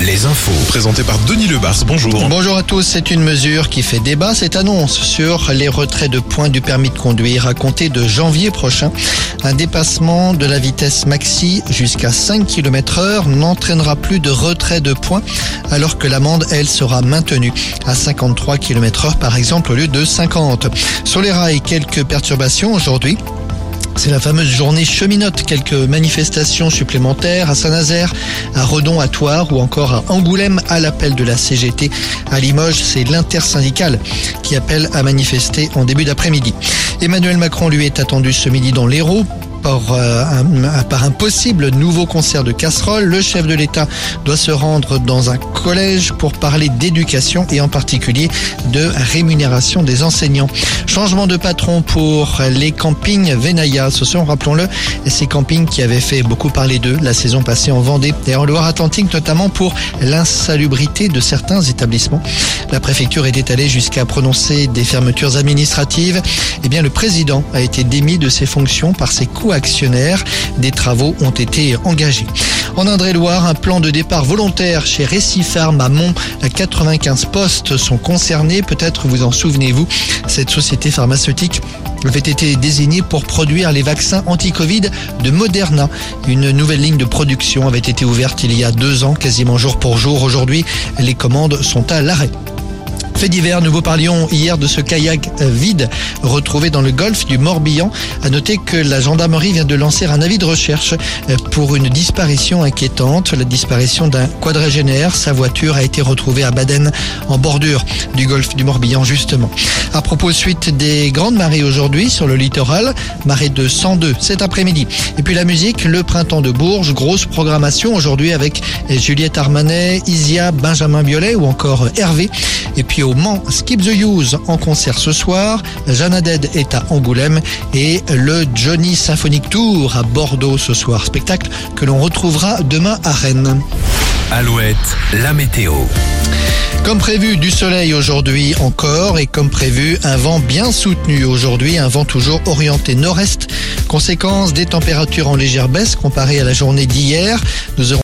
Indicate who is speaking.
Speaker 1: Les infos.
Speaker 2: Présenté par Denis Lebars, bonjour.
Speaker 3: Bonjour à tous, c'est une mesure qui fait débat, cette annonce sur les retraits de points du permis de conduire à compter de janvier prochain. Un dépassement de la vitesse maxi jusqu'à 5 km heure n'entraînera plus de retrait de points alors que l'amende, elle, sera maintenue à 53 km heure par exemple au lieu de 50. Sur les rails, quelques perturbations aujourd'hui. C'est la fameuse journée cheminote. Quelques manifestations supplémentaires à Saint-Nazaire, à Redon, à Toire ou encore à Angoulême à l'appel de la CGT. À Limoges, c'est l'intersyndicale qui appelle à manifester en début d'après-midi. Emmanuel Macron lui est attendu ce midi dans l'Hérault par, euh, un, par un possible nouveau concert de casserole. Le chef de l'État doit se rendre dans un collège pour parler d'éducation et en particulier de rémunération des enseignants. Changement de patron pour les campings Venaya. Ce sont, rappelons-le, ces campings qui avaient fait beaucoup parler d'eux la saison passée en Vendée et en Loire-Atlantique, notamment pour l'insalubrité de certains établissements. La préfecture est allée jusqu'à prononcer des fermetures administratives. Eh bien, le président a été démis de ses fonctions par ses coups actionnaires. Des travaux ont été engagés. En Indre-et-Loire, un plan de départ volontaire chez Récifarm à Mont. 95 postes sont concernés. Peut-être vous en souvenez-vous. Cette société pharmaceutique avait été désignée pour produire les vaccins anti-Covid de Moderna. Une nouvelle ligne de production avait été ouverte il y a deux ans, quasiment jour pour jour. Aujourd'hui, les commandes sont à l'arrêt. Fait divers, nous vous parlions hier de ce kayak vide retrouvé dans le golfe du Morbihan. À noter que la gendarmerie vient de lancer un avis de recherche pour une disparition inquiétante, la disparition d'un quadragénaire. Sa voiture a été retrouvée à Baden, en bordure du golfe du Morbihan justement. À propos suite des grandes marées aujourd'hui sur le littoral, marée de 102 cet après-midi. Et puis la musique, le printemps de Bourges, grosse programmation aujourd'hui avec Juliette Armanet, Isia, Benjamin Biolay ou encore Hervé. Et puis au Mans, Skip the Use en concert ce soir. Jeanne Dead est à Angoulême et le Johnny Symphonic Tour à Bordeaux ce soir. Spectacle que l'on retrouvera demain à Rennes.
Speaker 1: Alouette, la météo.
Speaker 3: Comme prévu, du soleil aujourd'hui encore et comme prévu, un vent bien soutenu aujourd'hui, un vent toujours orienté nord-est. Conséquence des températures en légère baisse comparée à la journée d'hier. Nous aurons